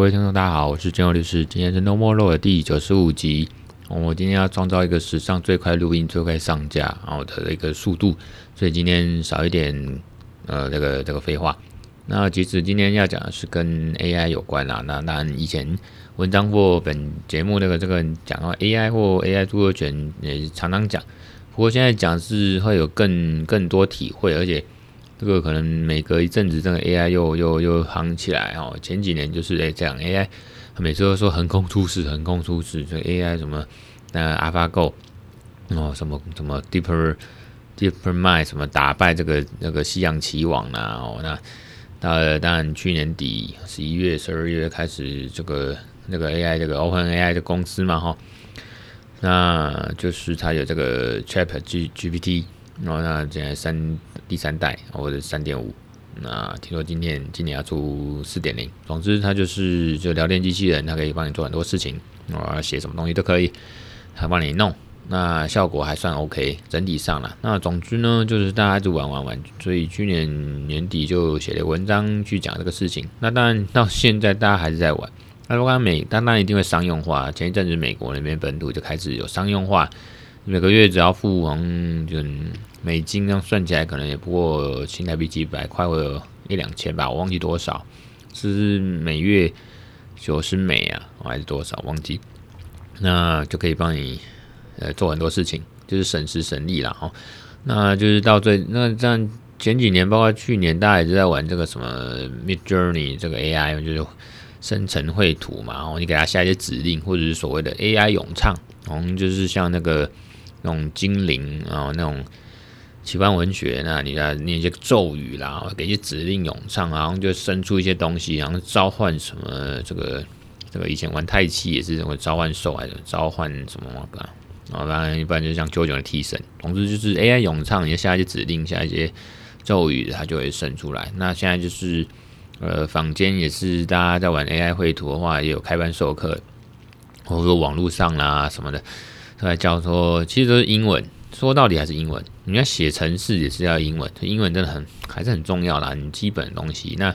各位听众，大家好，我是金佑律师。今天是 No More Law 的第九十五集。我今天要创造一个史上最快录音、最快上架然后的一个速度，所以今天少一点呃这个这个废话。那其实今天要讲的是跟 AI 有关啦。那当然以前文章或本节目那个这个讲到 AI 或 AI 著作权也常常讲，不过现在讲是会有更更多体会，而且。这个可能每隔一阵子，这个 AI 又又又夯起来哦。前几年就是诶这样 AI，每次都说横空出世，横空出世，这 AI 什么那 AlphaGo 哦，什么什么 Deeper DeepMind 什么打败这个那个西洋棋王啦哦。那到了当然去年底十一月、十二月开始，这个那个 AI 这个 OpenAI 的公司嘛哈，那就是它有这个 ChatGPT ChatGPT。哦，那现在三第三代或者三点五，那听说今年今年要出四点零。总之，它就是就聊天机器人，它可以帮你做很多事情，哦，写什么东西都可以，它帮你弄，那效果还算 OK，整体上了。那总之呢，就是大家就玩玩玩，所以去年年底就写了文章去讲这个事情。那当然到现在大家还是在玩。那如果美，当然一定会商用化。前一阵子美国那边本土就开始有商用化。每个月只要付完就美金，这样算起来可能也不过新台币几百块或者一两千吧，我忘记多少，是每月九十美啊，还是多少忘记？那就可以帮你呃做很多事情，就是省时省力了哈。那就是到最那这样前几年，包括去年，大家也是在玩这个什么 Midjourney 这个 AI，就是生成绘图嘛，然后你给它下一些指令，或者是所谓的 AI 咏唱，然后就是像那个。那种精灵啊，那种奇幻文学，那你要念一些咒语啦，给一些指令咏唱，然后就生出一些东西，然后召唤什么这个这个以前玩太七也是这种召唤兽还是召唤什么嘛？然后当然一般就像 JoJo 的替身，总之就是 AI 咏唱，你下一些指令，下一些咒语，它就会生出来。那现在就是呃，坊间也是大家在玩 AI 绘图的话，也有开班授课，或者说网络上啦什么的。来教说，其实都是英文，说到底还是英文。你要写程式也是要英文，英文真的很还是很重要啦，你基本的东西。那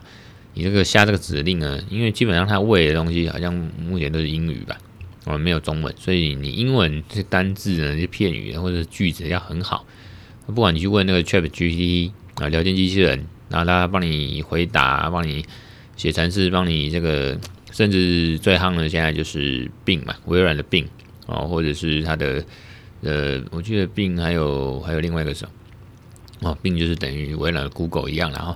你这个下这个指令呢？因为基本上它喂的东西好像目前都是英语吧，我们，没有中文，所以你英文这单字呢，这些片语或者句子要很好。不管你去问那个 ChatGPT 啊，聊天机器人，然后他帮你回答，帮你写程式，帮你这个，甚至最夯的现在就是 Bing 嘛，微软的 Bing。哦，或者是它的，呃，我记得病还有还有另外一个什么，哦病就是等于微软的 Google 一样，然后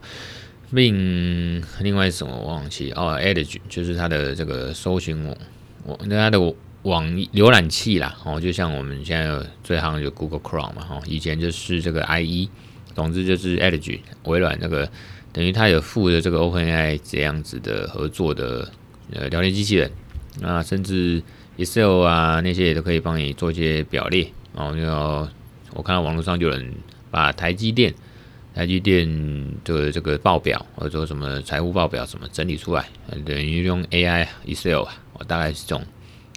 病另外什么我忘记，哦，Edge 就是它的这个搜寻网，我那它的网浏览器啦，哦，就像我们现在最夯的就 Google Chrome 嘛，哦，以前就是这个 IE，总之就是 Edge 微软那个，等于它有附的这个 OpenAI 这样子的合作的呃聊天机器人，那甚至。Excel 啊，那些也都可以帮你做一些表列。然后，我看到网络上就有人把台积电、台积电的这个报表或者说什么财务报表什么整理出来，等于用 AI Excel 啊，我大概是这种。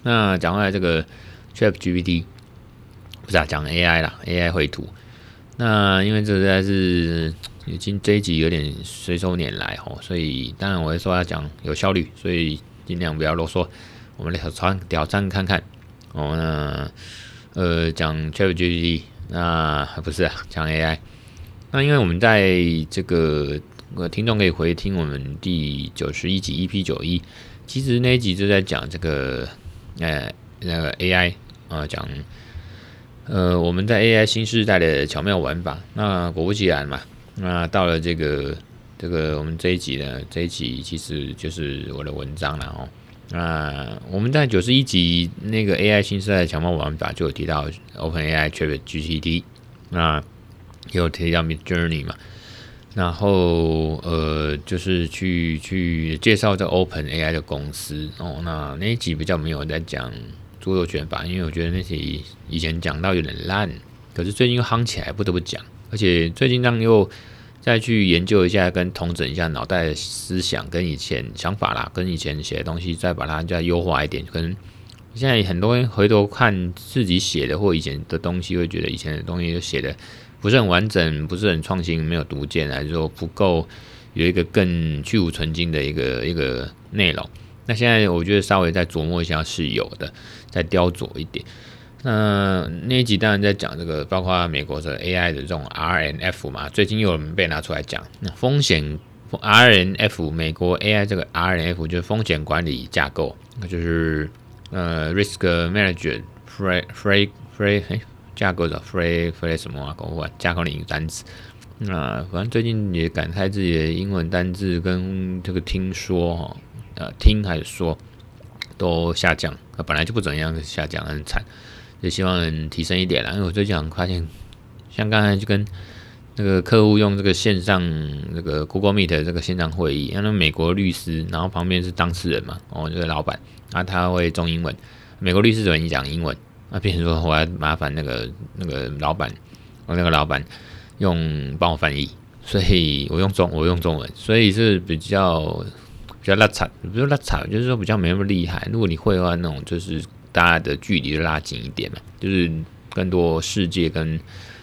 那讲回来这个 ChatGPT，不是啊，讲 AI 啦，AI 绘图。那因为这实在是已经这一集有点随手拈来哦，所以当然我会说要讲有效率，所以尽量不要啰嗦。我们来挑战挑战看看哦，那呃讲 ChatGPT，那不是啊，讲 AI。那因为我们在这个呃听众可以回听我们第九十一集 EP 九一，其实那一集就在讲这个呃那个 AI 啊，讲呃我们在 AI 新世代的巧妙玩法。那果不其然嘛，那到了这个这个我们这一集呢，这一集其实就是我的文章了哦。那我们在九十一集那个 AI 新时代的强暴玩法就有提到 OpenAI ChatGPT，那也有提到 Midjourney 嘛，然后呃就是去去介绍这 OpenAI 的公司哦，那那一集比较没有在讲著作权法，因为我觉得那集以前讲到有点烂，可是最近又夯起来，不得不讲，而且最近让又。再去研究一下，跟统整一下脑袋思想，跟以前想法啦，跟以前写的东西，再把它再优化一点。可能现在很多人回头看自己写的或以前的东西，会觉得以前的东西就写的不是很完整，不是很创新，没有独见，还是说不够有一个更去芜存菁的一个一个内容。那现在我觉得稍微再琢磨一下是有的，再雕琢一点。那那一集当然在讲这个，包括美国的 AI 的这种 RNF 嘛，最近又有人被拿出来讲，那风险 RNF 美国 AI 这个 RNF 就是风险管理架构，那就是呃 Risk Manager Free Free Free 架构的 Free Free 什么啊？搞混架构的英语单词。那反正最近也感慨自己的英文单字跟这个听说哈，呃听还是说都下降，本来就不怎样，下降很惨。就希望能提升一点啦，因为我最近发现，像刚才就跟那个客户用这个线上那个 Google Meet 这个线上会议，那美国律师，然后旁边是当事人嘛，哦，这个老板，啊，他会中英文，美国律师怎么讲英文，那变成说我还麻烦那个那个老板，我那个老板用帮我翻译，所以我用中我用中文，所以是比较比较拉惨，不是拉惨，就是说比较没那么厉害。如果你会的话，那种就是。大家的距离拉近一点嘛，就是更多世界跟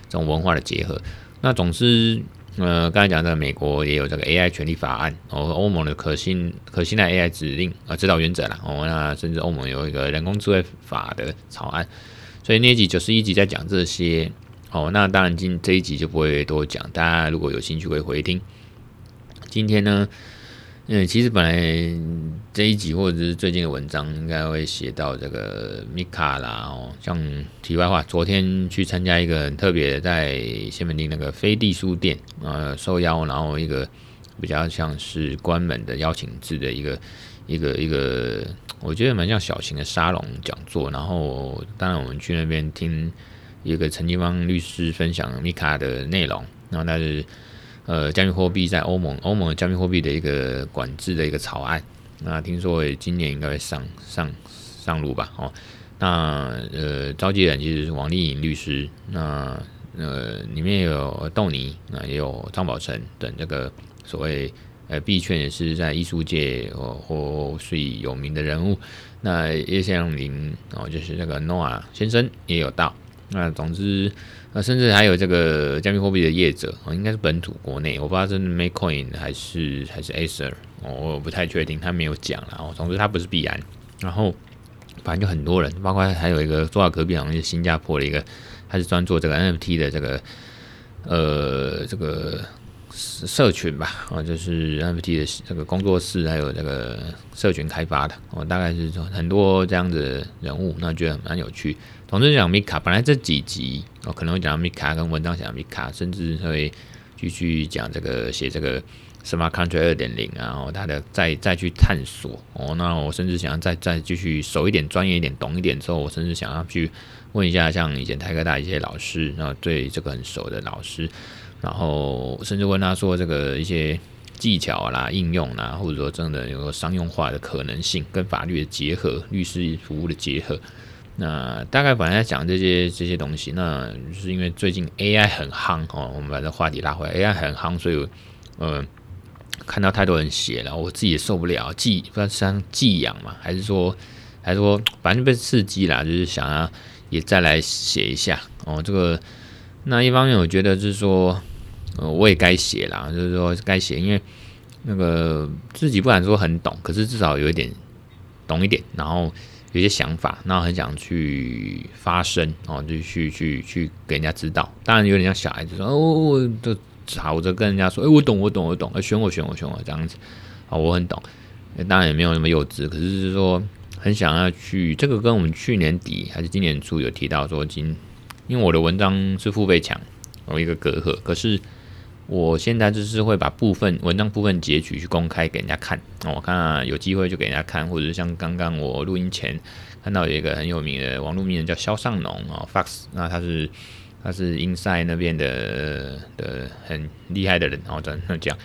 这种文化的结合。那总之，呃，刚才讲的美国也有这个 AI 权利法案，哦，欧盟的可信可信赖 AI 指令啊指导原则啦，哦，那甚至欧盟有一个人工智慧法的草案。所以那一集九十一集在讲这些，哦，那当然今这一集就不会多讲，大家如果有兴趣可以回听。今天呢？嗯，其实本来这一集或者是最近的文章应该会写到这个米卡啦哦，像题外话，昨天去参加一个很特别的，在西门町那个飞地书店，呃，受邀，然后一个比较像是关门的邀请制的一个一个一个，我觉得蛮像小型的沙龙讲座。然后当然我们去那边听一个陈金芳律师分享米卡的内容，然后那是。呃，加密货币在欧盟，欧盟加密货币的一个管制的一个草案，那听说今年应该会上上上路吧？哦，那呃，召集人其实是王丽颖律师，那呃，里面有豆泥，那也有张宝成等这个所谓呃币圈也是在艺术界或或最有名的人物，那叶向林哦，就是那个 Noah 先生也有到，那总之。那甚至还有这个加密货币的业者哦，应该是本土国内，我不知道是 Makecoin 还是还是 Acer，我不太确定，他没有讲。然后总之他不是必然，然后反正就很多人，包括还有一个坐在隔壁好像是新加坡的一个，他是专做这个 NFT 的这个呃这个社群吧，哦，就是 NFT 的这个工作室，还有这个社群开发的，哦，大概是很多这样子的人物，那觉得蛮有趣。总之讲米卡本来这几集我可能会讲 Mika 跟文章讲米卡甚至会继续讲这个写这个 Smart Country 二点零，然后他的再再去探索哦。那我甚至想要再再继续熟一点、专业一点、懂一点之后，我甚至想要去问一下像以前台科大一些老师，然后对这个很熟的老师，然后甚至问他说这个一些技巧啦、应用啦，或者说真的有个商用化的可能性，跟法律的结合、律师服务的结合。那大概本来在讲这些这些东西，那就是因为最近 AI 很夯哦，我们把这话题拉回来，AI 很夯，所以呃看到太多人写了，我自己也受不了，寄不知道是像寄养嘛，还是说还是说反正被刺激了，就是想要也再来写一下哦。这个那一方面我觉得就是说，呃，我也该写了，就是说该写，因为那个自己不敢说很懂，可是至少有一点懂一点，然后。有些想法，那很想去发声哦，就去去去给人家知道。当然有点像小孩子说哦，就吵着跟人家说，哎，我懂，我懂，我懂，哎选我，选我，选我这样子啊，我很懂。当然也没有那么幼稚，可是是说很想要去。这个跟我们去年底还是今年初有提到说，今因为我的文章是付费墙，有一个隔阂，可是。我现在就是会把部分文章部分截取去公开给人家看，我看有机会就给人家看，或者像刚刚我录音前看到有一个很有名的网络名人叫肖尚农啊，Fox，那他是他是 Inside 那边的的很厉害的人，然后这样讲，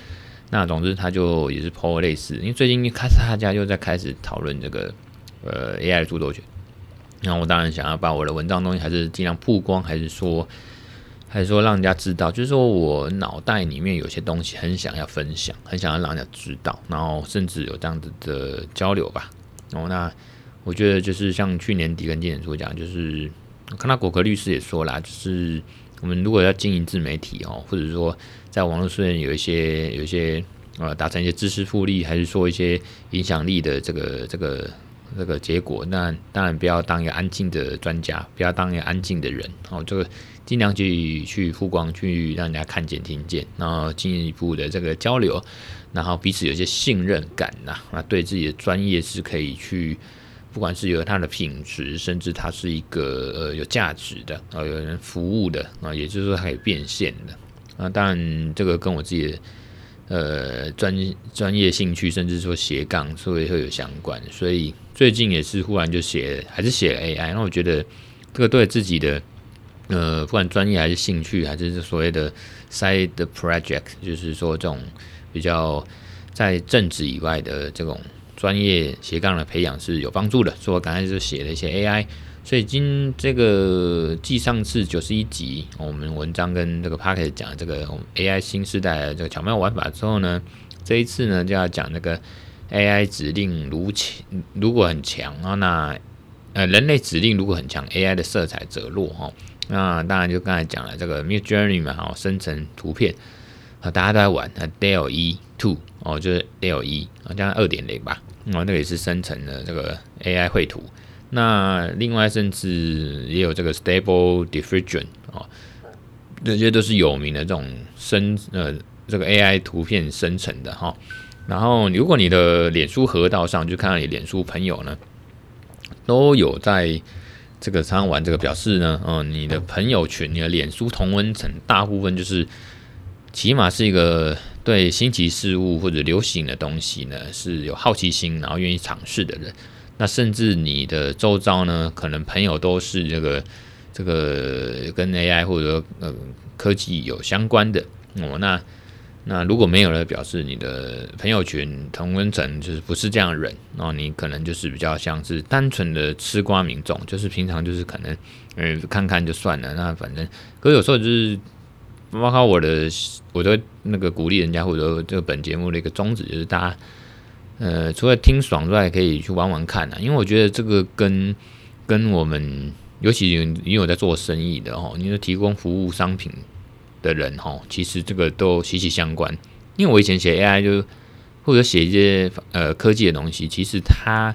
那总之他就也是颇类似，因为最近开始大家又在开始讨论这个呃 AI 著作权，那我当然想要把我的文章东西还是尽量曝光，还是说。还是说让人家知道，就是说我脑袋里面有些东西很想要分享，很想要让人家知道，然后甚至有这样子的交流吧。哦，那我觉得就是像去年底跟今年初讲，就是看到果壳律师也说啦，就是我们如果要经营自媒体哦，或者说在网络上有一些有一些呃达成一些知识复利，还是说一些影响力的这个这个这个结果。那当然不要当一个安静的专家，不要当一个安静的人哦，这个尽量去去曝光，去让人家看见、听见，然后进一步的这个交流，然后彼此有些信任感呐，那对自己的专业是可以去。不管是有它的品质，甚至它是一个呃有价值的啊，有人服务的啊，也就是说它可以变现的啊。当然，这个跟我自己的呃专专业兴趣，甚至说斜杠，所以会有相关。所以最近也是忽然就写，还是写 AI。那我觉得这个对自己的呃，不管专业还是兴趣，还是所谓的 side project，就是说这种比较在政治以外的这种。专业斜杠的培养是有帮助的，所以我刚才就写了一些 AI。所以今这个继上次九十一集我们文章跟这个 Podcast 讲这个 AI 新时代的这个巧妙玩法之后呢，这一次呢就要讲那个 AI 指令如强如果很强啊，那呃人类指令如果很强，AI 的色彩则弱哈。那当然就刚才讲了这个 Midjourney 嘛，哦，生成图片啊，大家都在玩啊，DALL-E 2哦，就是 DALL-E 啊，加上二点零吧。哦，那个也是生成的这个 AI 绘图。那另外甚至也有这个 Stable Diffusion 哦，这些都是有名的这种生呃这个 AI 图片生成的哈。然后如果你的脸书河道上就看到你脸书朋友呢，都有在这个常玩这个，表示呢，嗯，你的朋友群、你的脸书同温层大部分就是起码是一个。对新奇事物或者流行的东西呢，是有好奇心，然后愿意尝试的人。那甚至你的周遭呢，可能朋友都是这个这个跟 AI 或者说呃科技有相关的哦。那那如果没有了，表示你的朋友圈同温层就是不是这样的人哦。你可能就是比较像是单纯的吃瓜民众，就是平常就是可能嗯看看就算了。那反正可有时候就是。包括我的，我的那个鼓励人家，或者这个本节目的一个宗旨，就是大家，呃，除了听爽之外，可以去玩玩看啊。因为我觉得这个跟跟我们，尤其因为我在做生意的哦，你说提供服务商品的人哈，其实这个都息息相关。因为我以前写 AI 就或者写一些呃科技的东西，其实它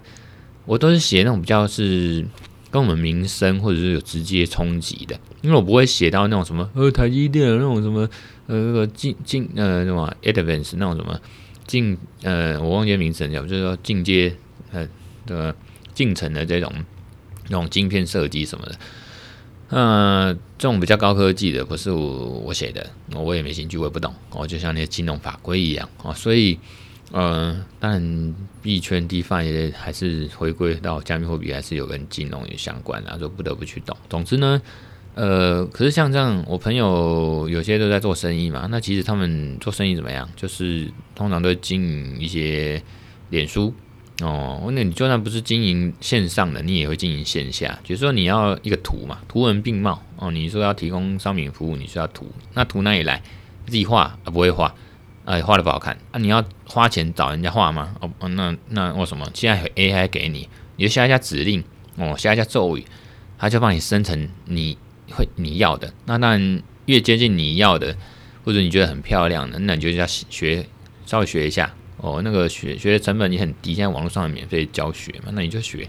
我都是写那种比较是。跟我们民生或者是有直接冲击的，因为我不会写到那种什么呃台积电那种什么呃那个进进呃什么 advance 那种什么进呃我忘记名称叫，就是说进阶呃的进程的这种那种晶片设计什么的，呃这种比较高科技的不是我我写的，我也没兴趣，我也不懂，我就像那些金融法规一样哦，所以。呃，但币圈 DeFi 也还是回归到加密货币，还是有跟金融有相关的，就不得不去懂。总之呢，呃，可是像这样，我朋友有些都在做生意嘛，那其实他们做生意怎么样？就是通常都经营一些脸书哦，那你就算不是经营线上的，你也会经营线下。比如说你要一个图嘛，图文并茂哦，你说要提供商品服务，你需要图，那图哪里来？自己画啊，不会画。哎，画的不好看啊！你要花钱找人家画吗？哦，那那为什么？现在有 AI 给你，你就下一下指令哦，下一下咒语，它就帮你生成你会你要的。那当然越接近你要的，或者你觉得很漂亮的，那你就要学稍微学一下哦。那个学学的成本也很低，现在网络上免费教学嘛，那你就学，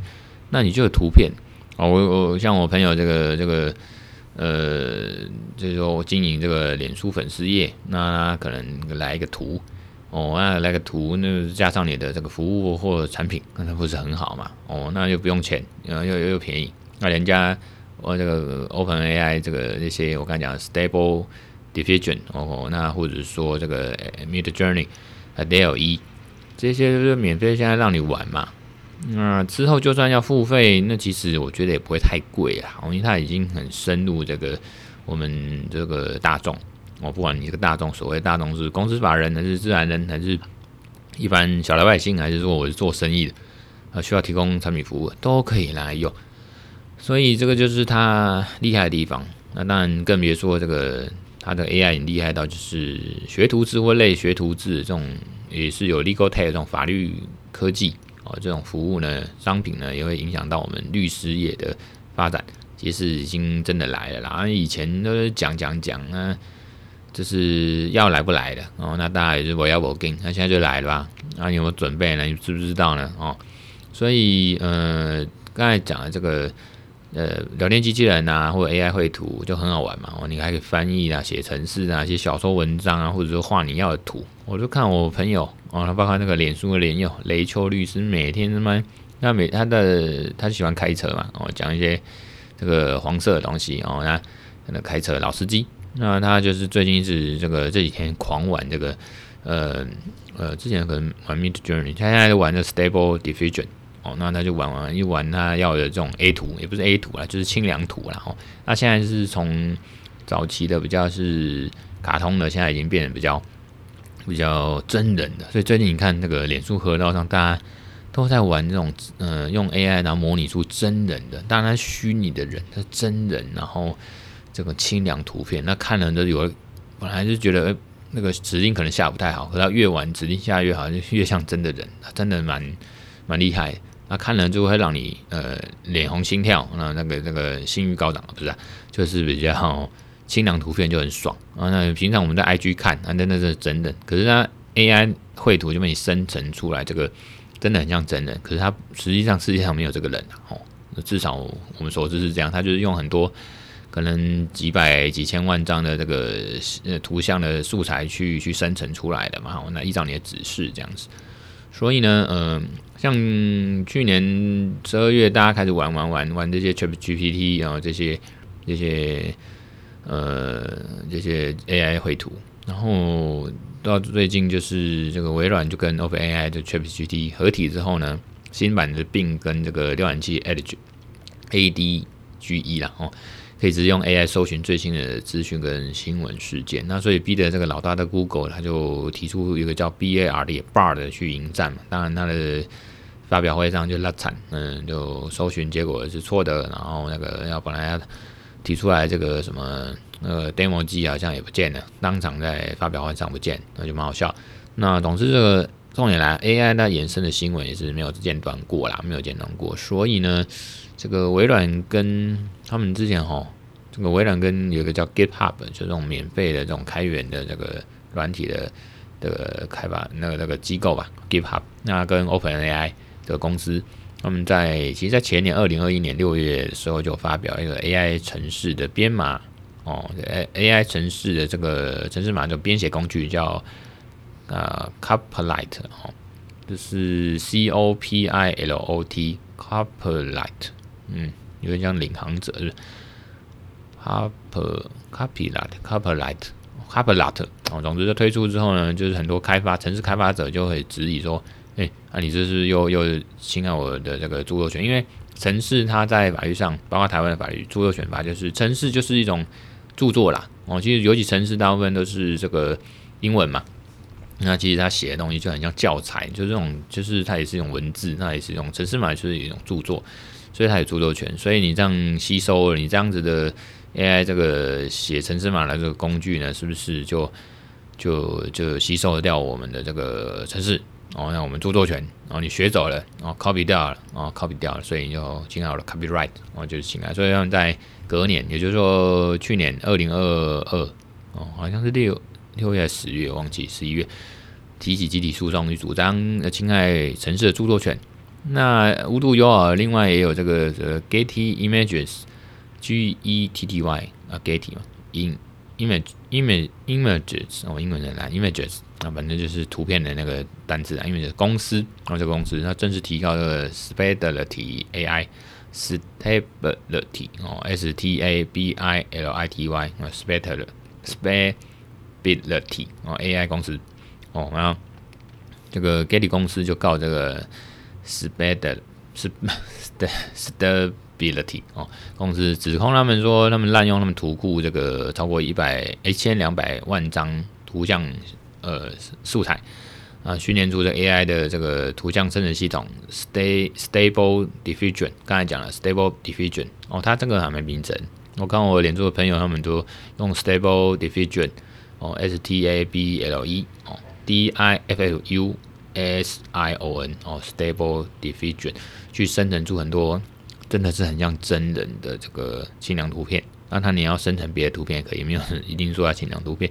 那你就有图片哦。我我像我朋友这个这个。呃，就是说我经营这个脸书粉丝页，那可能来一个图哦，那来个图，那加上你的这个服务或产品，那不是很好嘛？哦，那又不用钱，然后又又又便宜，那人家我这个 OpenAI 这个这些我刚才讲 Stable Diffusion 哦，那或者说这个 Midjourney 啊 DALL-E 这些就是免费，现在让你玩嘛。那之后就算要付费，那其实我觉得也不会太贵啊，因为它已经很深入这个我们这个大众。我不管你这个大众，所谓大众是公司法人还是自然人，还是一般小老百姓，还是说我是做生意的啊，需要提供产品服务都可以来用。所以这个就是它厉害的地方。那当然更别说这个它的 AI 很厉害到就是学徒制或类学徒制这种，也是有 legal tech 这种法律科技。哦，这种服务呢，商品呢，也会影响到我们律师业的发展，其实已经真的来了啦。以前都是讲讲讲啊，这是要来不来的哦？那大家也是我要我跟，那现在就来了吧？那、啊、你有没有准备呢？你知不知道呢？哦，所以呃，刚才讲的这个呃，聊天机器人啊，或者 AI 绘图就很好玩嘛。哦，你还可以翻译啊，写程式啊，写小说文章啊，或者说画你要的图。我就看我朋友哦，他包括那个脸书的脸友雷秋律师，每天他妈那每他的他喜欢开车嘛，哦，讲一些这个黄色的东西哦，那那开车老司机。那他就是最近是这个这几天狂玩这个，呃呃，之前可能玩 Midjourney，他现在在玩的 Stable Diffusion 哦，那他就玩玩一玩他要的这种 A 图，也不是 A 图啦，就是清凉图啦。哦，那现在是从早期的比较是卡通的，现在已经变得比较比较真人的，所以最近你看那个脸书河道上，大家都在玩这种，呃，用 AI 然后模拟出真人的，当然虚拟的人，他真人，然后。这个清凉图片，那看人都有，本来就觉得，那个指令可能下不太好，可是越玩指令下越好，就越像真的人，真的蛮蛮厉害。那看了就会让你呃脸红心跳，那那个那个性欲高涨，不是、就是比较好清凉图片就很爽啊。那平常我们在 IG 看，啊，那那是真的，可是它 AI 绘图就被你生成出来，这个真的很像真人，可是它实际上世界上没有这个人哦，至少我们所知是这样，它就是用很多。可能几百几千万张的这个呃图像的素材去去生成出来的嘛，那依照你的指示这样子。所以呢，呃，像去年十二月大家开始玩玩玩玩这些 ChatGPT 然后这些这些呃这些 AI 绘图，然后到最近就是这个微软就跟 OpenAI 的 ChatGPT 合体之后呢，新版的并跟这个浏览器 Edge ADGE 啦哦。可以直接用 AI 搜寻最新的资讯跟新闻事件，那所以逼得这个老大的 Google，他就提出一个叫 BARD BARD 的去迎战嘛。当然，他的发表会上就拉惨，嗯，就搜寻结果是错的，然后那个要本来要提出来这个什么呃 demo 机好像也不见了，当场在发表会上不见，那就蛮好笑。那总之这个重点来，AI 它衍生的新闻也是没有间断过啦，没有间断过，所以呢。这个微软跟他们之前哈，这个微软跟有个叫 GitHub，就这种免费的这种开源的这个软体的这个开发那个那个机构吧，GitHub，那跟 OpenAI 的公司，他们在其实，在前年二零二一年六月的时候就发表一个 AI 城市的编码哦，AI 城市的这个城市码的编写工具叫啊 Copilot 哦，就是 C O P I L O T Copilot。嗯，有点像领航者是 Harper Copilot Copilot Copilot 哦，总之就推出之后呢，就是很多开发城市开发者就会质疑说，哎、欸，啊你这是又又侵害我的这个著作权？因为城市它在法律上，包括台湾的法律著作权法，就是城市就是一种著作啦。哦，其实尤其城市大部分都是这个英文嘛，那其实他写的东西就很像教材，就这种，就是它也是一种文字，那也是一种程式码，就是一种著作。所以它有著作权，所以你这样吸收了，你这样子的 AI 这个写程式码的这个工具呢，是不是就就就吸收掉我们的这个程式？哦，那我们著作权，然后你学走了，哦 copy 掉了，哦 copy 掉了，所以你就侵害了 copyright，哦，就是侵害。所以他们在隔年，也就是说去年二零二二，哦，好像是六六月十月，忘记十一月，提起集体诉讼去主张侵害城市的著作权。那无独有偶，另外也有这个呃 Getty Images，G E T T Y 啊 Getty 嘛，in image image images 哦，英文的啦 images 啊，反正就是图片的那个单词啊，因为是公司啊，这个公司它正式提高这个 Stability AI Stability 哦，S T A B I L I T Y 啊 Stability Stability 哦 AI 公司哦，然后这个 Getty 公司就告这个。Stability Stability 哦，公司指控他们说他们滥用他们图库这个超过一百一千两百万张图像呃素材啊，训练出这 AI 的这个图像生成系统 Stable Diffusion，刚才讲了 Stable Diffusion 哦，它这个还没名称，我看我连住的朋友他们都用 Stable Diffusion 哦，S T A B L E 哦，D I F F U。S I O N 哦，Stable Diffusion 去生成出很多真的是很像真人的这个清凉图片那它你要生成别的图片也可以，没有一定说要清凉图片，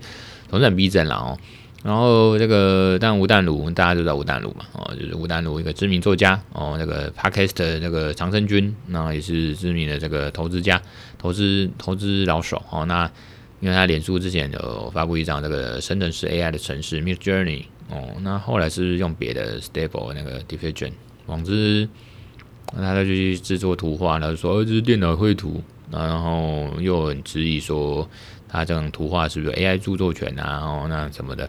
总是很逼真了哦。然后这个，但吴淡如大家都知道吴淡如嘛，哦，就是吴淡如一个知名作家哦，那个 Podcast 那个长生君，那也是知名的这个投资家、投资投资老手哦。那因为他脸书之前有发布一张这个深圳市 AI 的城市 Midjourney 哦，那后来是用别的 Stable 那个 Diffusion，总之那他就去制作图画，然后说这是电脑绘图，然后又很质疑说。他这种图画是不是 AI 著作权啊？然后那什么的，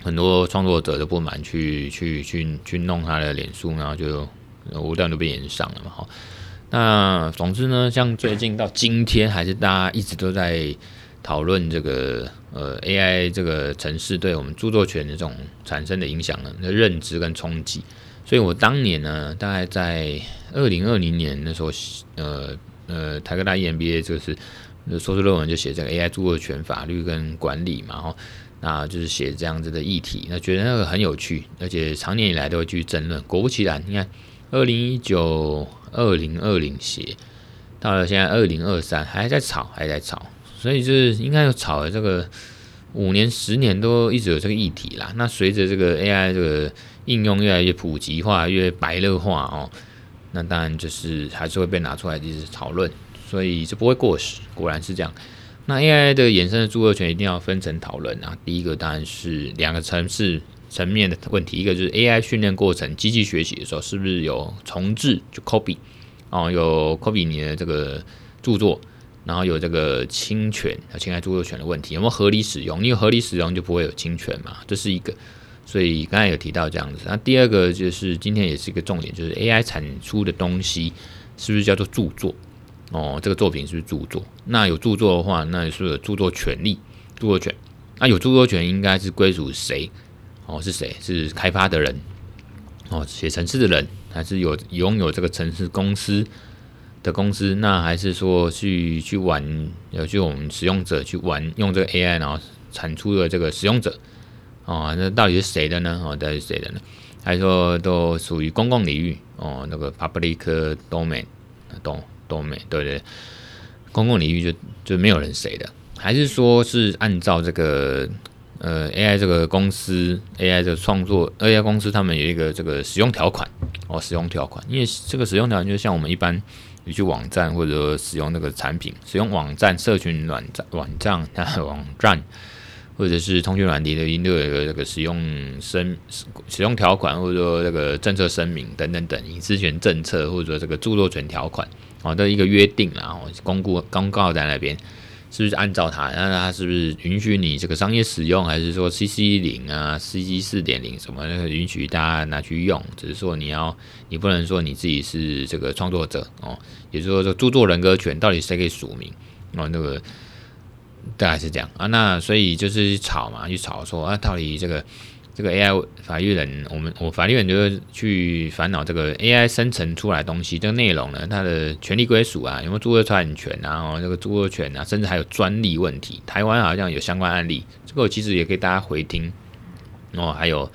很多创作者都不满，去去去去弄他的脸书，然后就无端都被炎上了嘛。哈，那总之呢，像最近到今天，还是大家一直都在讨论这个呃 AI 这个城市对我们著作权的这种产生的影响呢，的认知跟冲击。所以我当年呢，大概在二零二零年的时候，呃呃，台科大 EMBA 就是。硕士论文就写这个 AI 著作权法律跟管理嘛，哈，那就是写这样子的议题，那觉得那个很有趣，而且长年以来都会去争论。果不其然，你看，二零一九、二零二零写，到了现在二零二三还在吵，还在吵，所以就是应该有吵了这个五年、十年都一直有这个议题啦。那随着这个 AI 这个应用越来越普及化、越白热化哦，那当然就是还是会被拿出来一直讨论。所以就不会过时，果然是这样。那 AI 的衍生的著作权一定要分层讨论啊。第一个当然是两个层次层面的问题，一个就是 AI 训练过程，机器学习的时候是不是有重制就 copy 哦，有 copy 你的这个著作，然后有这个侵权侵害著作权的问题，有没有合理使用？你有合理使用就不会有侵权嘛，这是一个。所以刚才有提到这样子。那第二个就是今天也是一个重点，就是 AI 产出的东西是不是叫做著作？哦，这个作品是不是著作？那有著作的话，那是不是有著作权利、著作权？那有著作权应该是归属谁？哦，是谁？是开发的人？哦，写程式的人？还是有拥有这个程式公司的公司？那还是说去去玩？有去我们使用者去玩用这个 AI，然后产出的这个使用者？哦，那到底是谁的呢？哦，到底是谁的呢？还是说都属于公共领域？哦，那个 public domain 懂？都没对对，公共领域就就没有人谁的，还是说是按照这个呃 AI 这个公司 AI 这个创作 AI 公司他们有一个这个使用条款哦，使用条款，因为这个使用条款就像我们一般你去网站或者使用那个产品，使用网站、社群软站、网站、网站或者是通讯软体的，一定都有一个这个使用声使用条款，或者说这个政策声明等等等隐私权政策，或者说这个著作权条款。好的一个约定，然后公布公告在那边，是不是按照它？那它是不是允许你这个商业使用，还是说 CC 零啊、CC 四点零什么那个允许大家拿去用？只是说你要，你不能说你自己是这个创作者哦，也就是说这著作人格权到底谁可以署名哦？那个大概是这样啊。那所以就是吵嘛，去吵说啊，到底这个。这个 AI 法律人，我们我法律人就是去烦恼这个 AI 生成出来的东西，这个内容呢，它的权利归属啊，有没有著作权权啊，然后这个著作权啊，甚至还有专利问题。台湾好像有相关案例，这个我其实也可以大家回听哦。还有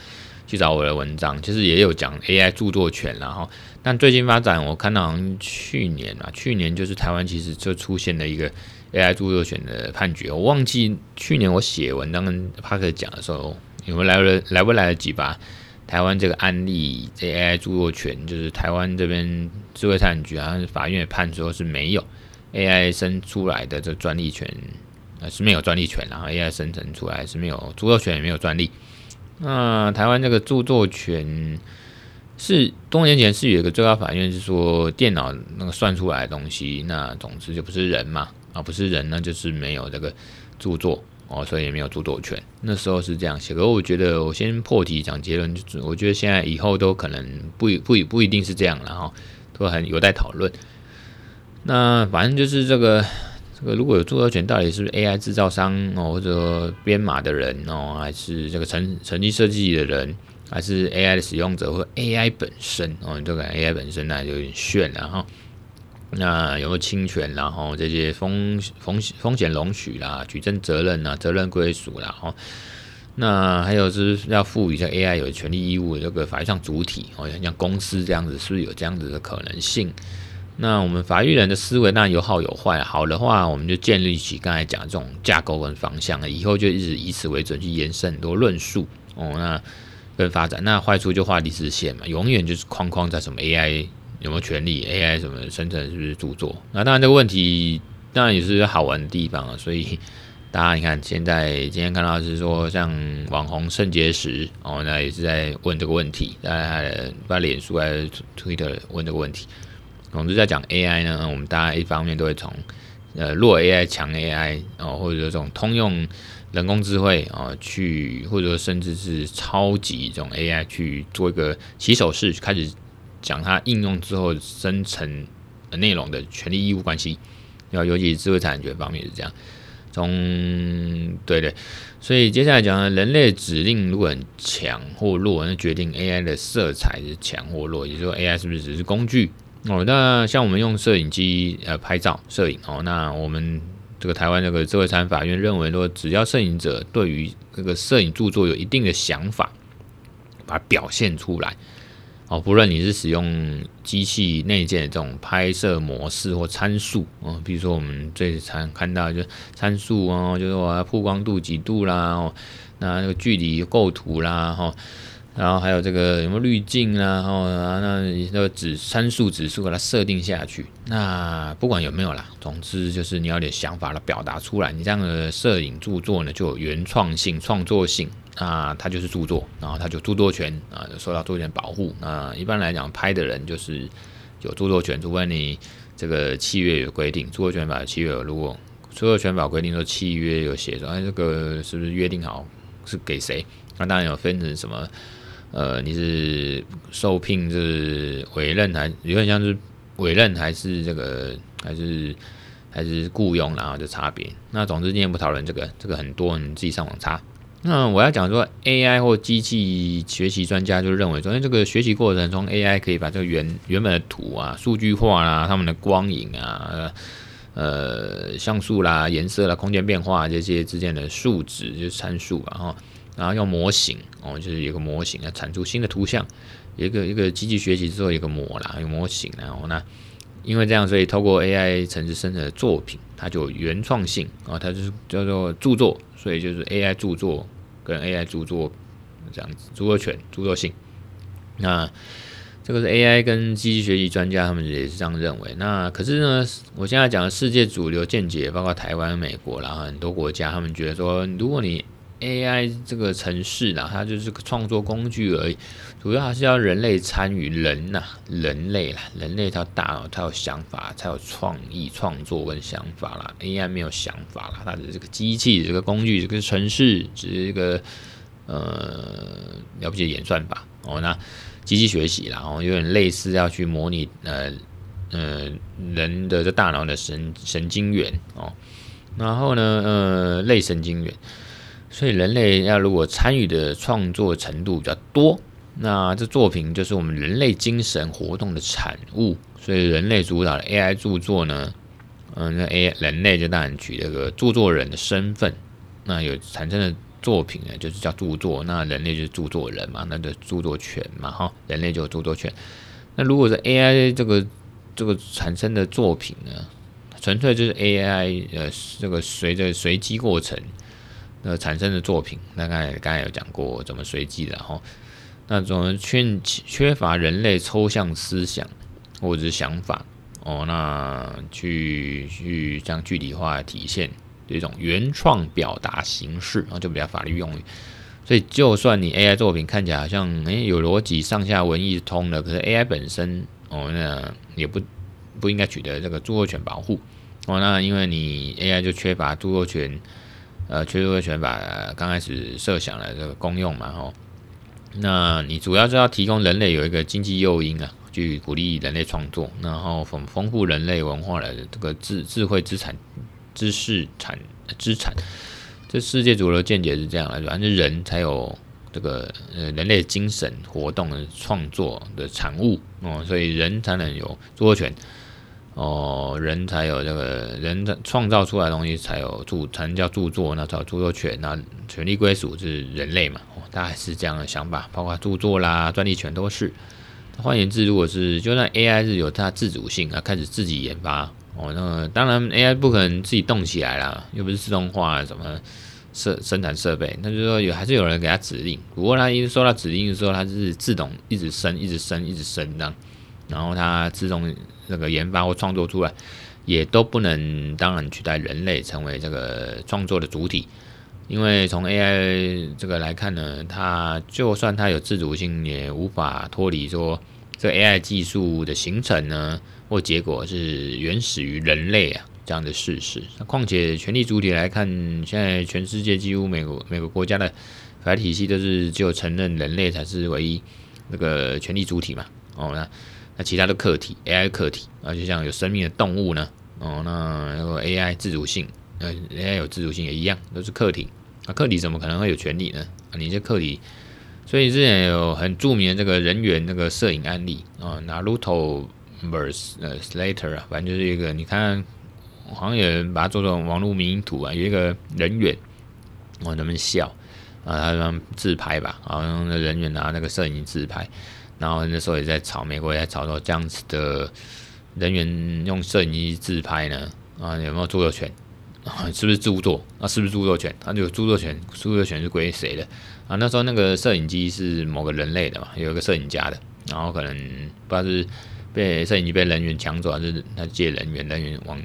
去找我的文章，其实也有讲 AI 著作权，然后但最近发展，我看到好像去年啊，去年就是台湾其实就出现了一个 AI 著作权的判决，我忘记去年我写文章跟帕克讲的时候。你们来了来不来得及吧？台湾这个案例，AI 著作权，就是台湾这边智慧财产局啊，法院也判说是没有 AI 生出来的这专利权，呃是没有专利权，然后 AI 生成出来是没有著作权也没有专利。那台湾这个著作权是多年前是有一个最高法院是说电脑那个算出来的东西，那总之就不是人嘛，啊不是人，那就是没有这个著作。哦，所以也没有著作权。那时候是这样写，可我觉得我先破题讲结论，就我觉得现在以后都可能不不不一定是这样了哈，都很有待讨论。那反正就是这个这个如果有著作权，到底是不是 AI 制造商哦，或者编码的人哦，还是这个程程序设计的人，还是 AI 的使用者或 AI 本身哦？你就感觉 AI 本身那就有点炫了哈。那有没有侵权？然后这些风风风险容许啦，举证责任啊，责任归属啦，哦，那还有是要赋予这 AI 有权利义务这个法律上主体哦，像公司这样子，是不是有这样子的可能性？那我们法律人的思维那有好有坏，好的话我们就建立起刚才讲的这种架构跟方向，以后就一直以此为准去延伸很多论述哦。那跟发展，那坏处就画历史线嘛，永远就是框框在什么 AI 有没有权利，AI 什么生成是不是著作？那当然这个问题当然也是好玩的地方啊，所以 大家你看现在今天看到是说像网红肾结石哦，那也是在问这个问题，在把脸书还是 Twitter 问这个问题。总之在讲 AI 呢，我们大家一方面都会从呃弱 AI 强 AI 哦，或者说这种通用人工智慧啊，去或者说甚至是超级这种 AI 去做一个起手式，开始讲它应用之后生成的内容的权利义务关系，要尤其是智慧产权方面是这样。从对对，所以接下来讲呢，人类指令如果很强或弱，那决定 AI 的色彩是强或弱，也就是说 AI 是不是只是工具？哦，那像我们用摄影机呃拍照摄影哦，那我们这个台湾这个智慧产法院认为说，只要摄影者对于这个摄影著作有一定的想法，把它表现出来哦，不论你是使用机器内建的这种拍摄模式或参数哦，比如说我们最常看到就参数哦，就是我要曝光度几度啦，哦，那那个距离构图啦，哈。然后还有这个有没有滤镜啦，然后那那个指参数指数给它设定下去。那不管有没有啦，总之就是你要点想法来表达出来。你这样的摄影著作呢，就有原创性、创作性，那他就是著作，然后他就著作权啊，就受到著作权保护。那一般来讲，拍的人就是有著作权，除非你这个契约有规定，著作权法契约有，如果著作权法规定说契约有写着，哎，这个是不是约定好是给谁？那当然有分成什么。呃，你是受聘是委任还有点像是委任还是这个还是还是雇佣然后的差别。那总之今天不讨论这个，这个很多你自己上网查。那我要讲说 AI 或机器学习专家就认为说，因这个学习过程中 AI 可以把这个原原本的图啊数据化啦，他们的光影啊、呃像素啦、颜色啦、空间变化这些之间的数值就是参数吧，哈。然后用模型哦，就是有个模型啊，产出新的图像，一个一个机器学习之后有个模啦，有模型，然后那因为这样，所以透过 AI 程式生成的作品，它就有原创性啊，它就是叫做著作，所以就是 AI 著作跟 AI 著作这样子，著作权、著作性。那这个是 AI 跟机器学习专家他们也是这样认为。那可是呢，我现在讲的世界主流见解，包括台湾、美国然后很多国家，他们觉得说，如果你 AI 这个程式呢，它就是个创作工具而已，主要还是要人类参与，人呐、人类啦，人类他大脑，它有想法，才有创意创作跟想法啦。AI 没有想法啦，它的这个机器，这个工具，这个程式，只是一个呃了不起的演算法哦。那机器学习啦，哦，有点类似要去模拟呃呃人的这大脑的神神经元哦，然后呢呃类神经元。所以人类要如果参与的创作程度比较多，那这作品就是我们人类精神活动的产物。所以人类主导的 AI 著作呢，嗯，那 AI 人类就当然取这个著作人的身份，那有产生的作品呢，就是叫著作。那人类就是著作人嘛，那就著作权嘛，哈，人类就有著作权。那如果是 AI 这个这个产生的作品呢，纯粹就是 AI 呃这个随着随机过程。那产生的作品，那刚才刚才有讲过怎么随机的哈，那种缺缺乏人类抽象思想或者是想法哦，那去去将具体化体现这种原创表达形式，然后就比较法律用语。所以就算你 AI 作品看起来好像诶有逻辑，上下文意通的，可是 AI 本身哦，那也不不应该取得这个著作权保护哦，那因为你 AI 就缺乏著作权。呃，著作权法刚开始设想了这个功用嘛，吼，那你主要是要提供人类有一个经济诱因啊，去鼓励人类创作，然后丰丰富人类文化的这个智智慧资产、知识产资产。这世界主流见解是这样来说，反正人才有这个呃人类精神活动的创作的产物哦，所以人才能有著作权。哦，人才有这个人的创造出来的东西才有著，才能叫著作，那才有著作权，那权利归属是人类嘛？哦，大概是这样的想法，包括著作啦、专利权都是。换言之，如果是就算 AI 是有它自主性啊，开始自己研发哦，那当然 AI 不可能自己动起来啦，又不是自动化什么设生产设备，那就是说有还是有人给他指令。不过他一收到指令的时候，它是自动一直升、一直升、一直升这样，然后它自动那个研发或创作出来，也都不能当然取代人类成为这个创作的主体。因为从 AI 这个来看呢，它就算它有自主性，也无法脱离说这 AI 技术的形成呢，或结果是原始于人类啊这样的事实。那况且权力主体来看，现在全世界几乎每个每个国家的法律体系都是只有承认人类才是唯一那个权力主体嘛。哦，那那其他的客体 AI 客体啊，就像有生命的动物呢，哦，那那个 AI 自主性，呃，AI 有自主性也一样，都是客体。那客体怎么可能会有权利呢？啊，你这客体，所以之前有很著名的这个人猿那个摄影案例啊，Naruto vs 呃 Slater 啊，反正就是一个你看，好像有人把它做成网络名图啊，有一个人猿，我他们笑啊，他自拍吧，好像那人猿拿那个摄影自拍，然后那时候也在吵，美国也在吵说这样子的人员用摄影机自拍呢，啊，有没有著作权？是不是著作？啊，是不是著作权？它就著作权，著作权是归谁的？啊，那时候那个摄影机是某个人类的嘛，有一个摄影家的，然后可能不知道是被摄影机被人员抢走，还是他借人员，人员往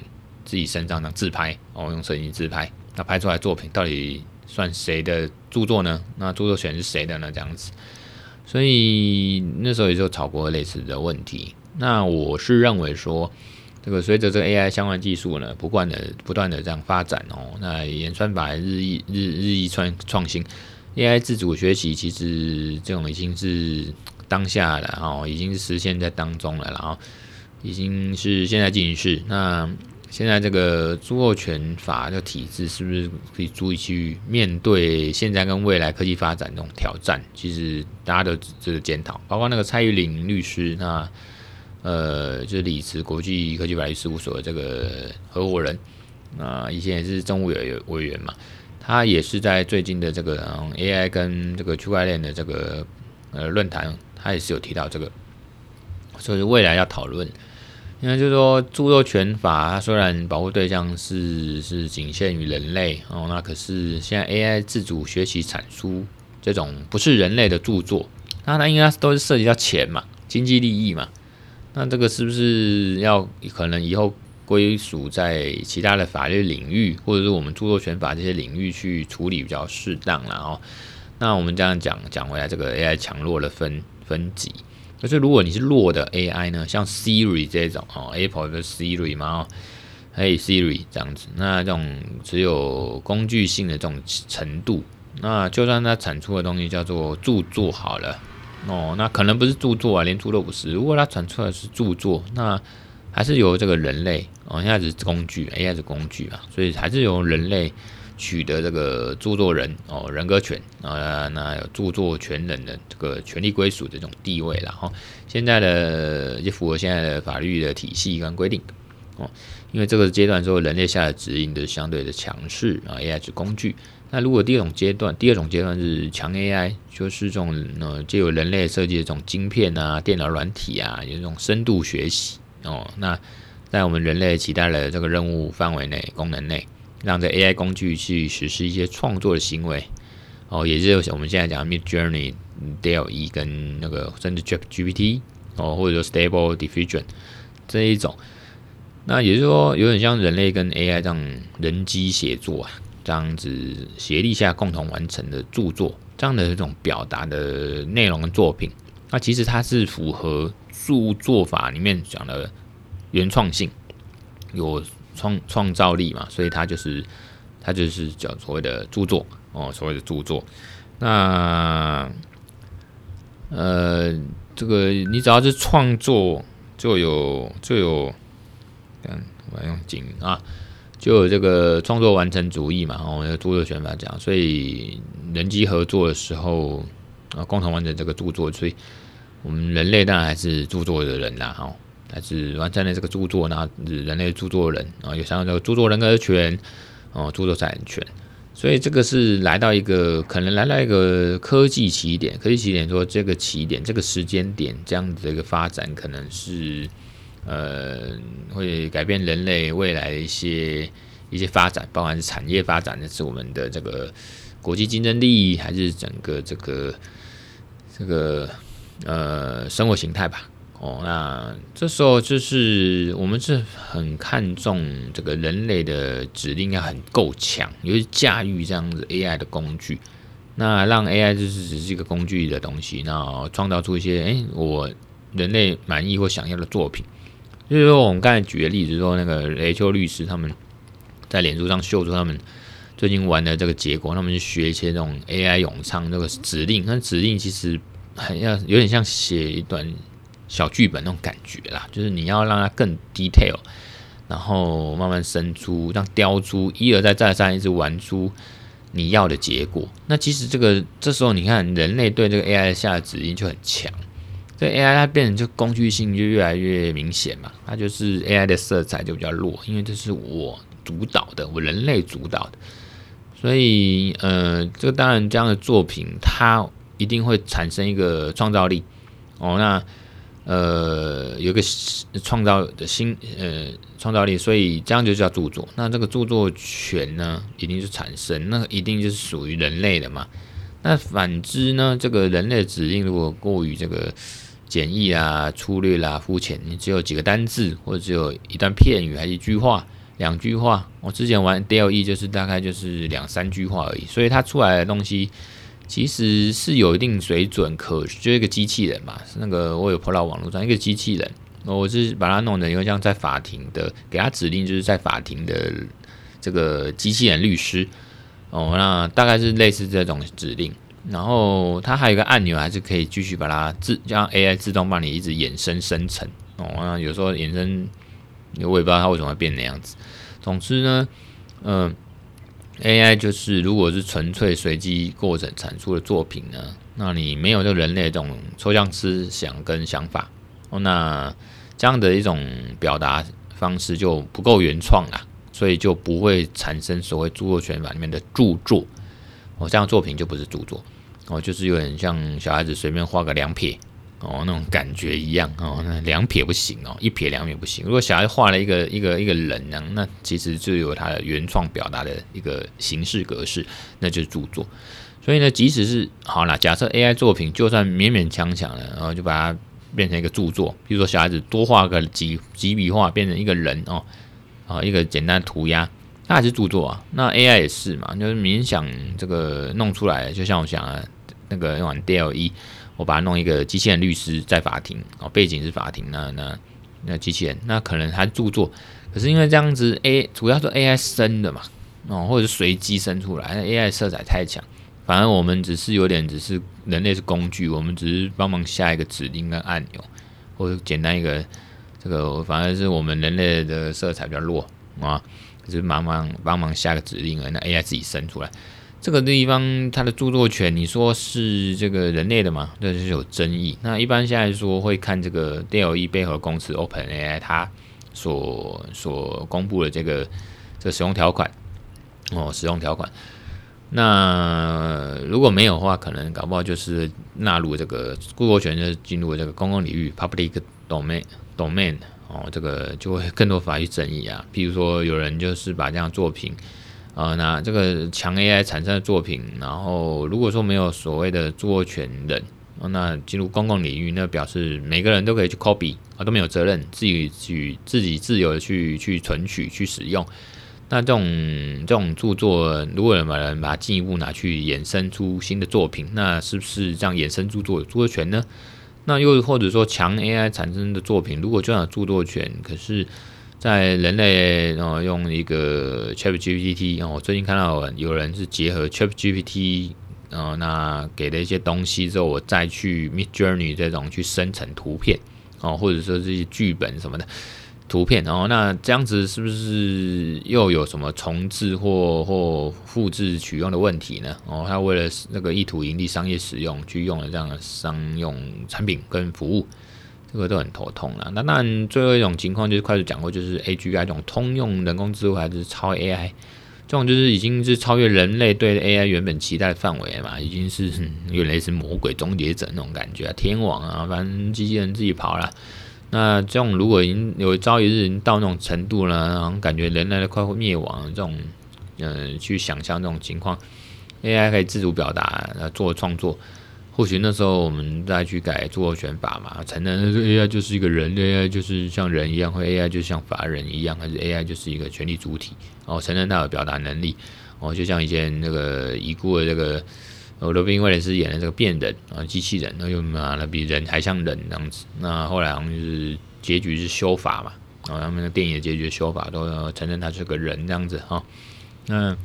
自己身上这样自拍，哦用摄影机自拍，那拍出来作品到底算谁的著作呢？那著作权是谁的呢？这样子，所以那时候也就吵过类似的问题。那我是认为说。这个随着这个 AI 相关技术呢，不断的不断的这样发展哦，那演算法日益日日益创创新，AI 自主学习其实这种已经是当下了哦，已经是实现在当中了，然后已经是现在进行式。那现在这个著作权法的体制是不是可以足以去面对现在跟未来科技发展这种挑战？其实大家都这个检讨，包括那个蔡玉玲律师那。呃，就是李慈国际科技法律事务所的这个合伙人，啊，以前也是政务委委员嘛，他也是在最近的这个 AI 跟这个区块链的这个呃论坛，他也是有提到这个，所以未来要讨论，因为就是说著作权法，它虽然保护对象是是仅限于人类哦，那可是现在 AI 自主学习产出这种不是人类的著作，那它应该都是涉及到钱嘛，经济利益嘛。那这个是不是要可能以后归属在其他的法律领域，或者是我们著作权法这些领域去处理比较适当？了哦，那我们这样讲讲回来，这个 AI 强弱的分分级，可是如果你是弱的 AI 呢，像 Siri 这种哦，Apple 的 Siri 嘛，哦，Hey Siri 这样子，那这种只有工具性的这种程度，那就算它产出的东西叫做著作好了。哦，那可能不是著作啊，连着都不是。如果它产出来是著作，那还是由这个人类哦，现在是工具，AI 是工具嘛，所以还是由人类取得这个著作人哦人格权啊，那有著作权人的这个权利归属的这种地位了哈。现在的也符合现在的法律的体系跟规定哦，因为这个阶段之后，人类下的指令的相对的强势啊，AI 是工具。那如果第二种阶段，第二种阶段是强 AI，就是这种呃，借由人类设计的这种晶片啊、电脑软体啊，有这种深度学习哦。那在我们人类期待的这个任务范围内、功能内，让这 AI 工具去实施一些创作的行为哦，也就是我们现在讲 Midjourney、DALL-E 跟那个甚至 ChatGPT 哦，或者说 Stable Diffusion 这一种，那也就是说，有点像人类跟 AI 这样人机协作啊。这样子协力下共同完成的著作，这样的这种表达的内容跟作品，那其实它是符合著作法里面讲的原创性，有创创造力嘛，所以它就是它就是叫所谓的著作哦，所谓的著作。那呃，这个你只要是创作，就有就有，嗯，我用紧啊。就有这个创作完成主义嘛，哦，著作权法讲，所以人机合作的时候啊，共同完成这个著作，所以我们人类当然还是著作的人啦，哈，还是完善了这个著作，然后人类著作人啊，有相关这个著作人格权哦，著作财产权。所以这个是来到一个可能来到一个科技起点，科技起点说这个起点这个时间点这样子的一个发展，可能是呃会改变人类未来的一些一些发展，包含是产业发展那是我们的这个国际竞争力，还是整个这个这个呃生活形态吧。哦，那这时候就是我们是很看重这个人类的指令要很够强，尤其驾驭这样子 AI 的工具，那让 AI 就是只是一个工具的东西，然后创造出一些哎我人类满意或想要的作品。就是说，我们刚才举的例子说，那个雷丘律师他们在脸书上秀出他们最近玩的这个结果，他们去学一些这种 AI 咏唱这个指令，那指令其实很要有点像写一段。小剧本那种感觉啦，就是你要让它更 detail，然后慢慢生出，让雕出一而再再而三一直玩出你要的结果。那其实这个这时候你看，人类对这个 AI 下的指令就很强，这 AI 它变成就工具性就越来越明显嘛。它就是 AI 的色彩就比较弱，因为这是我主导的，我人类主导的。所以呃，这个当然这样的作品，它一定会产生一个创造力哦。那呃，有个创造的新呃创造力，所以这样就叫著作。那这个著作权呢，一定是产生，那一定就是属于人类的嘛。那反之呢，这个人类的指令如果过于这个简易啊、粗略啦、肤浅，你只有几个单字，或者只有一段片语，还是一句话、两句话。我之前玩 DLE，就是大概就是两三句话而已，所以它出来的东西。其实是有一定水准可，可就一个机器人嘛，那个我有碰到网络上一个机器人，我是把它弄得，因为像在法庭的，给他指令就是在法庭的这个机器人律师。哦，那大概是类似这种指令，然后它还有一个按钮，还是可以继续把它自让 AI 自动帮你一直衍生生成。哦，那有时候衍生我也不知道它为什么会变那样子，总之呢，嗯、AI 就是，如果是纯粹随机过程产出的作品呢，那你没有这人类这种抽象思想跟想法，哦，那这样的一种表达方式就不够原创啦，所以就不会产生所谓著作权法里面的著作，哦，这样作品就不是著作，哦，就是有点像小孩子随便画个两撇。哦，那种感觉一样哦，那两撇不行哦，一撇两撇不行。如果小孩画了一个一个一个人呢，那其实就有他的原创表达的一个形式格式，那就是著作。所以呢，即使是好了，假设 AI 作品就算勉勉强强的，然后就把它变成一个著作，比如说小孩子多画个几几笔画，变成一个人哦，啊，一个简单涂鸦，那还是著作啊。那 AI 也是嘛，就是冥想这个弄出来，就像我想啊，那个用完 DLE。我把它弄一个机器人律师在法庭哦，背景是法庭，那那那机器人那可能他著作，可是因为这样子 A 主要是 AI 生的嘛哦，或者是随机生出来，那 AI 色彩太强，反而我们只是有点只是人类是工具，我们只是帮忙下一个指令跟按钮，或者简单一个这个反而是我们人类的色彩比较弱啊，只是帮忙帮忙下个指令而那 AI 自己生出来。这个地方它的著作权，你说是这个人类的吗？这就是有争议。那一般现在说会看这个 DALL-E 背后公司 OpenAI 它所所公布的这个这使用条款哦，使用条款。那如果没有的话，可能搞不好就是纳入这个著作权，就进入这个公共领域 （public domain） domain 哦，这个就会更多法律争议啊。譬如说，有人就是把这样作品。呃，那这个强 AI 产生的作品，然后如果说没有所谓的著作权人，那进入公共领域，那表示每个人都可以去 copy 啊，都没有责任，自己去自己自由的去去存取去使用。那这种这种著作，如果有人把它进一步拿去衍生出新的作品，那是不是这样衍生著作著作权呢？那又或者说强 AI 产生的作品，如果就有著作权，可是在人类哦用一个 ChatGPT 哦，我最近看到有人是结合 ChatGPT 哦，那给了一些东西之后，我再去 Midjourney 这种去生成图片哦，或者说这些剧本什么的图片哦，那这样子是不是又有什么重制或或复制取用的问题呢？哦，他为了那个意图盈利商业使用去用了这样的商用产品跟服务。这个都很头痛了。那当然，最后一种情况就是快速讲过，就是 AGI 这种通用人工智慧还是超 AI 这种就是已经是超越人类对 AI 原本期待范围嘛，已经是有点类似魔鬼终结者那种感觉，天网啊，反正机器人自己跑了。那这种如果已经有朝一日已经到那种程度了，然后感觉人类快会灭亡，这种嗯、去想象这种情况，AI 可以自主表达，呃，做创作。或许那时候我们再去改著作权法嘛，承认 AI 就是一个人，AI 就是像人一样，或 AI 就像法人一样，还是 AI 就是一个权利主体，哦，承认它有表达能力，哦，就像以前那个已故的这个罗宾威廉斯演的这个变人啊，机器人，那就嘛，那比人还像人这样子。那后来好像是结局是修法嘛，然后他们的电影的结局修法都要承认他是个人这样子哈。那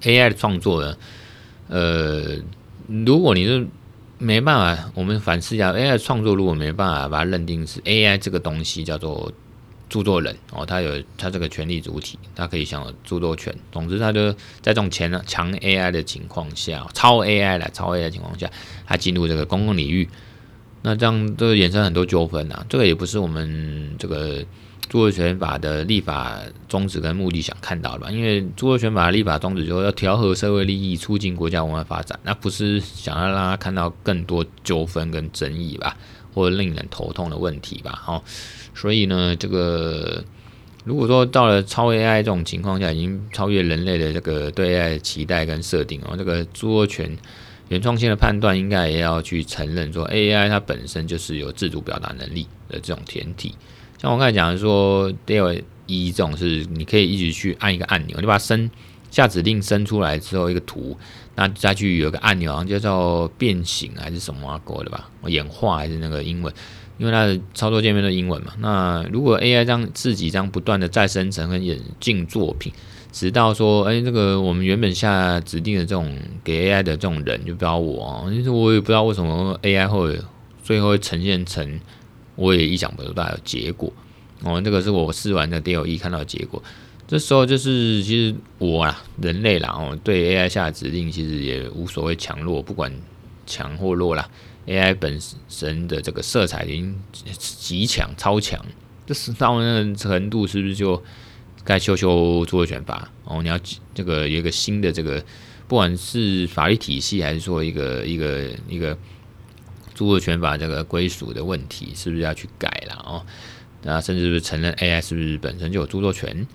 AI 的创作呢，呃，如果你是没办法，我们反思一下 AI 创作，如果没办法把它认定是 AI 这个东西叫做著作人哦，他有他这个权利主体，他可以享有著作权。总之，他就在这种强强 AI 的情况下，超 AI 了超 AI 的情况下，他进入这个公共领域，那这样就衍生很多纠纷呐。这个也不是我们这个。著作权法的立法宗旨跟目的想看到的吧？因为著作权法立法宗旨就是要调和社会利益，促进国家文化发展，那不是想要让他看到更多纠纷跟争议吧，或者令人头痛的问题吧？哦，所以呢，这个如果说到了超 AI 这种情况下，已经超越人类的这个对 AI 的期待跟设定哦，这个著作权原创性的判断应该也要去承认说，AI 它本身就是有自主表达能力的这种前提。像我刚才讲的说，DALL-E 这种是你可以一直去按一个按钮，你把它生下指令生出来之后一个图，那再去有个按钮，好像叫做变形还是什么啊？过的吧？演化还是那个英文？因为它的操作界面都是英文嘛。那如果 AI 这样自己这样不断的再生成跟演进作品，直到说，哎，这个我们原本下指定的这种给 AI 的这种人，就不要我啊，其实我也不知道为什么 AI 会最后会呈现成。我也意想不到有结果哦，这个是我试完的 DALL-E 看到的结果。这时候就是其实我啊，人类啦哦，对 AI 下指令其实也无所谓强弱，不管强或弱啦。AI 本身的这个色彩已经极强、超强，这是到那个程度，是不是就该修修著作权法哦？你要这个有一个新的这个，不管是法律体系，还是说一个一个一个。著作权法这个归属的问题是不是要去改了哦？那甚至是不是承认 AI 是不是本身就有著作权？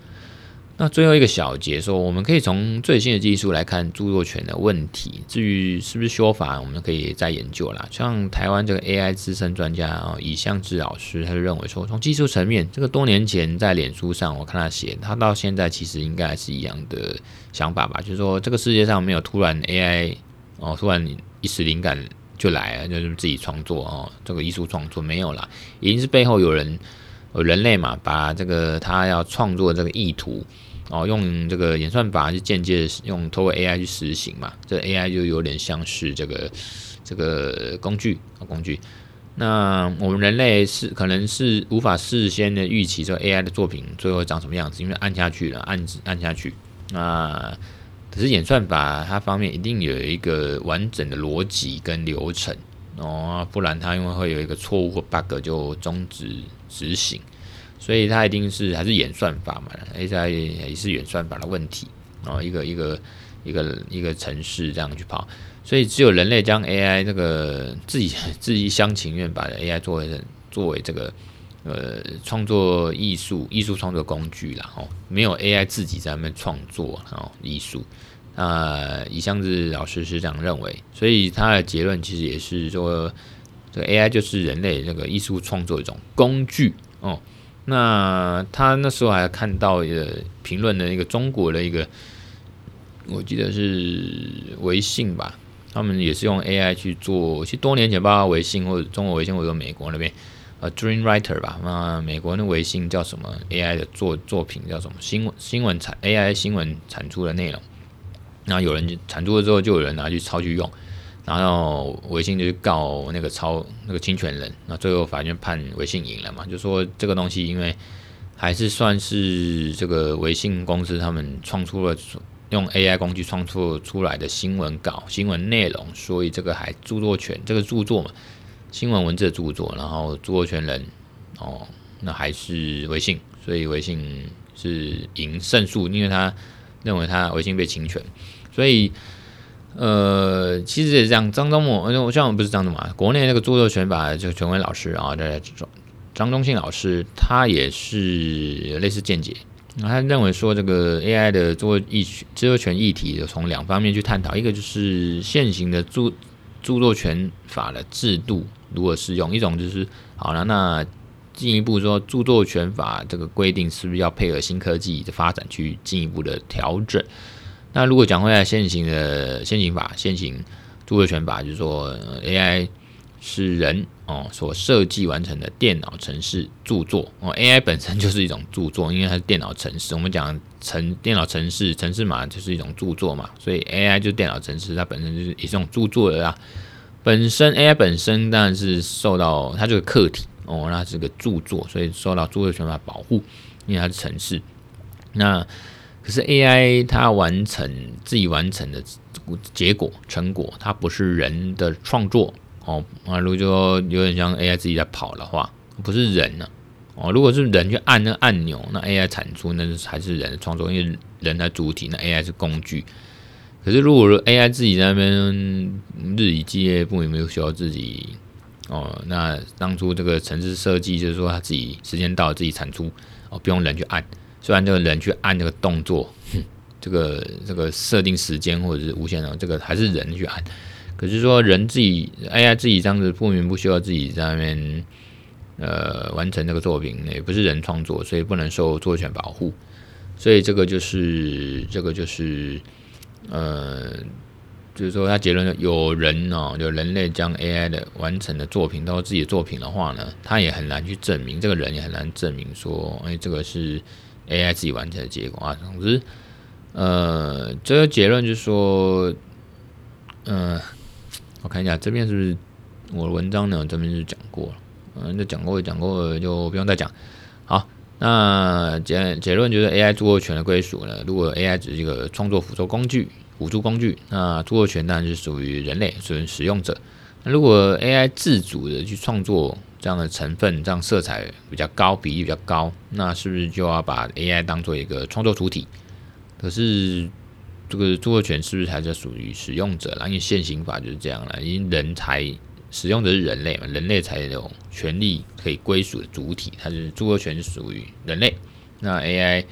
那最后一个小节说，我们可以从最新的技术来看著作权的问题。至于是不是修法，我们可以再研究啦。像台湾这个 AI 资深专家啊，尹相智老师，他就认为说，从技术层面，这个多年前在脸书上我看他写，他到现在其实应该还是一样的想法吧，就是说这个世界上没有突然 AI 哦，突然一时灵感。就来了，就是自己创作哦，这个艺术创作没有啦，一定是背后有人，人类嘛，把这个他要创作这个意图哦，用这个演算法去间接用透过 AI 去实行嘛，这 AI 就有点像是这个这个工具工具。那我们人类是可能是无法事先的预期这 AI 的作品最后长什么样子，因为按下去了，按按下去那。可是演算法它方面一定有一个完整的逻辑跟流程哦，不然它因为会有一个错误或 bug 就终止执行，所以它一定是还是演算法嘛，AI 也是演算法的问题哦，一个一个一个一个程式这样去跑，所以只有人类将 AI 这个自己自己一厢情愿把 AI 作为作为这个呃创作艺术艺术创作工具啦哦，没有 AI 自己在那边创作哦艺术。啊，尹相智老师是这样认为，所以他的结论其实也是说，这个 AI 就是人类那个艺术创作一种工具哦。那他那时候还看到一个评论的一个中国的一个，我记得是微信吧，他们也是用 AI 去做。其实多年前，包括微信或者中国微信或者美国那边，呃，Dream Writer 吧，那美国那微信叫什么 AI 的作作品叫什么？新闻新闻产 AI 新闻产出的内容。然后有人产出了之后，就有人拿去抄去用，然后微信就去告那个抄那个侵权人，那最后法院判微信赢了嘛，就说这个东西因为还是算是这个微信公司他们创出了用 AI 工具创作出来的新闻稿、新闻内容，所以这个还著作权，这个著作嘛，新闻文字的著作，然后著作权人哦，那还是微信，所以微信是赢胜诉，因为他。认为他微信被侵权，所以呃，其实也是这样。张忠谋，我像我不是张忠谋，国内那个著作权法就权威老师啊，在张张忠信老师，他也是类似见解。他认为说，这个 AI 的著作议著作权议题，从两方面去探讨，一个就是现行的著著作权法的制度如何适用，一种就是好了，那进一步说，著作权法这个规定是不是要配合新科技的发展去进一步的调整？那如果讲回来，现行的现行法、现行著作权法，就是说 AI。是人哦所设计完成的电脑程式著作哦，AI 本身就是一种著作，因为它是电脑程式。我们讲程电脑程式程式码就是一种著作嘛，所以 AI 就是电脑程式，它本身就是一种著作的啦。本身 AI 本身当然是受到它这个客体哦，那是个著作，所以受到著作权法保护，因为它是程式。那可是 AI 它完成自己完成的结果成果，它不是人的创作。哦，啊，如果说有点像 AI 自己在跑的话，不是人呢、哦，如果是人去按那按钮，那 AI 产出那是还是人的创作，因为人的主体，那 AI 是工具。可是如果说 AI 自己在那边日以继夜不眠不休自己，哦，那当初这个城市设计就是说他自己时间到了自己产出，哦，不用人去按。虽然这个人去按这个动作，这个这个设定时间或者是无限的，这个还是人去按。可是说人自己 AI 自己这样子不眠不休，自己在那边呃完成这个作品，也不是人创作，所以不能受著作权保护。所以这个就是这个就是呃，就是说他结论有人哦，有人类将 AI 的完成的作品当做自己的作品的话呢，他也很难去证明，这个人也很难证明说，哎，这个是 AI 自己完成的结果啊。总之，呃，这个结论就是说，嗯、我看一下这边是不是我的文章呢？这边是讲过了，嗯，那讲过讲过了就不用再讲。那结结论就是 AI 著作权的归属呢？如果 AI 只是一个创作辅助工具、辅助工具，那著作权当然是属于人类，属于使用者。那如果 AI 自主的去创作这样的成分，这样色彩比较高、比例比较高，那是不是就要把 AI 当做一个创作主体？可是。这个著作权是不是还是属于使用者啦？因为现行法就是这样了，因为人才使用的是人类嘛，人类才有权利可以归属的主体，它是著作权属于人类。那 AI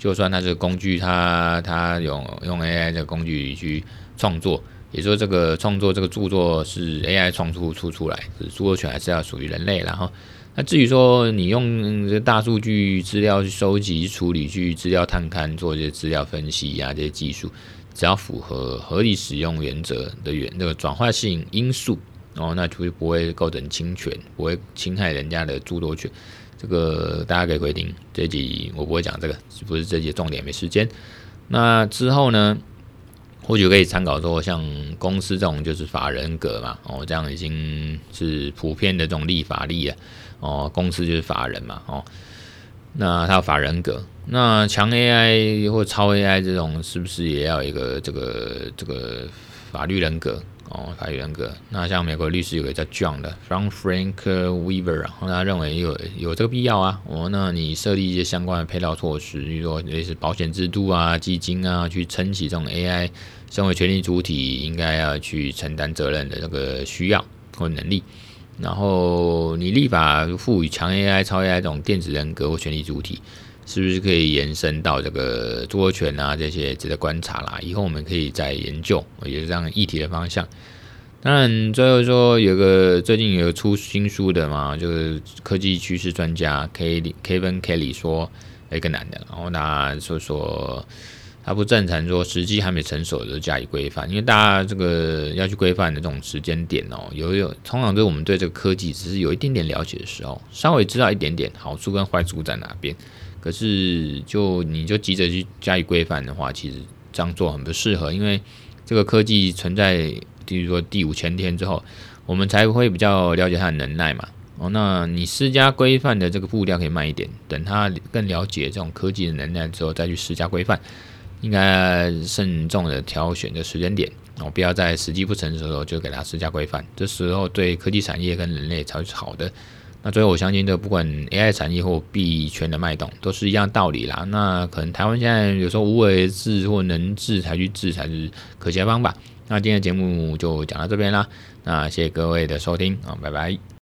就算它是工具，它它用用 AI 这个工具去创作，也说这个创作这个著作是 AI 创作出出来，著作权还是要属于人类，然后。那至于说你用这大数据资料去收集、处理、去资料探勘、做这些资料分析呀、这些技术，只要符合合理使用原则的原那个转化性因素哦，那就不会构成侵权，不会侵害人家的著作权。这个大家可以规定这集，我不会讲这个，不是这集重点，没时间。那之后呢，或许可以参考说，像公司这种就是法人格嘛，哦，这样已经是普遍的这种立法力了。哦，公司就是法人嘛，哦，那他有法人格，那强 AI 或超 AI 这种是不是也要一个这个这个法律人格？哦，法律人格。那像美国律师有个叫 John 的，From Frank Weaver，然后他认为有有这个必要啊。哦，那你设立一些相关的配套措施，比如说类似保险制度啊、基金啊，去撑起这种 AI 身为权利主体应该要去承担责任的这个需要或能力。然后你立法赋予强 AI、超 AI 这种电子人格或权利主体，是不是可以延伸到这个著作权啊这些值得观察啦？以后我们可以再研究，也是这样议题的方向。当然，最后说有个最近有出新书的嘛，就是科技趋势专家 Kevin Kelly 说，一个男的，然后他说说。他不赞成说时机还没成熟就加以规范，因为大家这个要去规范的这种时间点哦，有有通常对我们对这个科技只是有一点点了解的时候，稍微知道一点点好处跟坏处在哪边，可是就你就急着去加以规范的话，其实这样做很不适合，因为这个科技存在，比如说第五千天之后，我们才会比较了解它的能耐嘛。哦，那你施加规范的这个步调可以慢一点，等他更了解这种科技的能耐之后，再去施加规范。应该慎重的挑选的时间点哦，不要在时机不成熟的时候就给它施加规范，这时候对科技产业跟人类才是好的。那最后我相信，这不管 AI 产业或币圈的脉动，都是一样道理啦。那可能台湾现在有时候无为治或能治才去治才是可行方法。那今天的节目就讲到这边啦。那谢谢各位的收听啊，拜拜。